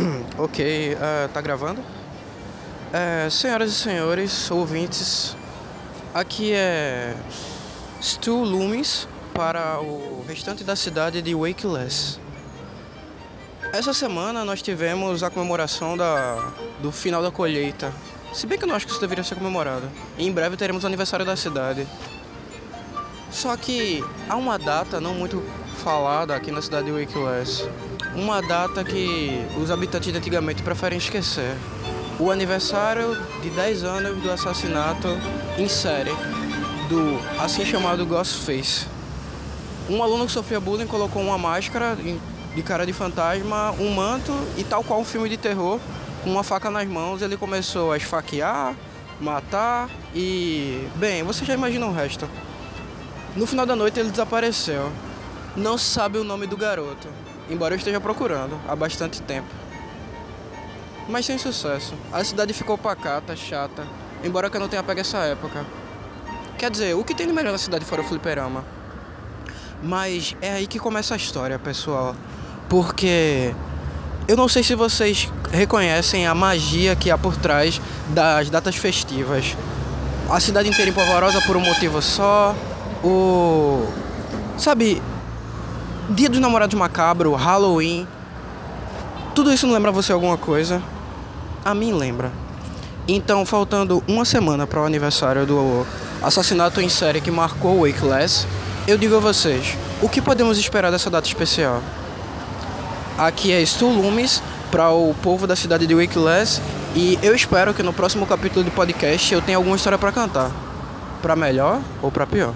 Ok, uh, tá gravando? É, senhoras e senhores, ouvintes, aqui é Stu Loomis para o restante da cidade de Wakeless. Essa semana nós tivemos a comemoração da, do final da colheita. Se bem que eu não acho que isso deveria ser comemorado. E em breve teremos o aniversário da cidade. Só que há uma data não muito falada aqui na cidade de Wakeless. Uma data que os habitantes de antigamente preferem esquecer. O aniversário de 10 anos do assassinato em série do assim chamado Ghostface. Um aluno que sofria bullying colocou uma máscara de cara de fantasma, um manto e tal qual um filme de terror, com uma faca nas mãos, ele começou a esfaquear, matar e. Bem, você já imagina o resto. No final da noite ele desapareceu. Não sabe o nome do garoto, embora eu esteja procurando há bastante tempo. Mas sem sucesso. A cidade ficou pacata, chata, embora eu não tenha pego essa época. Quer dizer, o que tem de melhor na cidade fora o fliperama? Mas é aí que começa a história, pessoal. Porque eu não sei se vocês reconhecem a magia que há por trás das datas festivas. A cidade inteira empolvorosa por um motivo só. O. Sabe, Dia dos Namorados Macabro, Halloween. Tudo isso não lembra você alguma coisa? A mim lembra. Então, faltando uma semana para o aniversário do assassinato em série que marcou o Wakeless, eu digo a vocês: o que podemos esperar dessa data especial? Aqui é Stu Lumes para o povo da cidade de Wakeless e eu espero que no próximo capítulo do podcast eu tenha alguma história para cantar, para melhor ou para pior.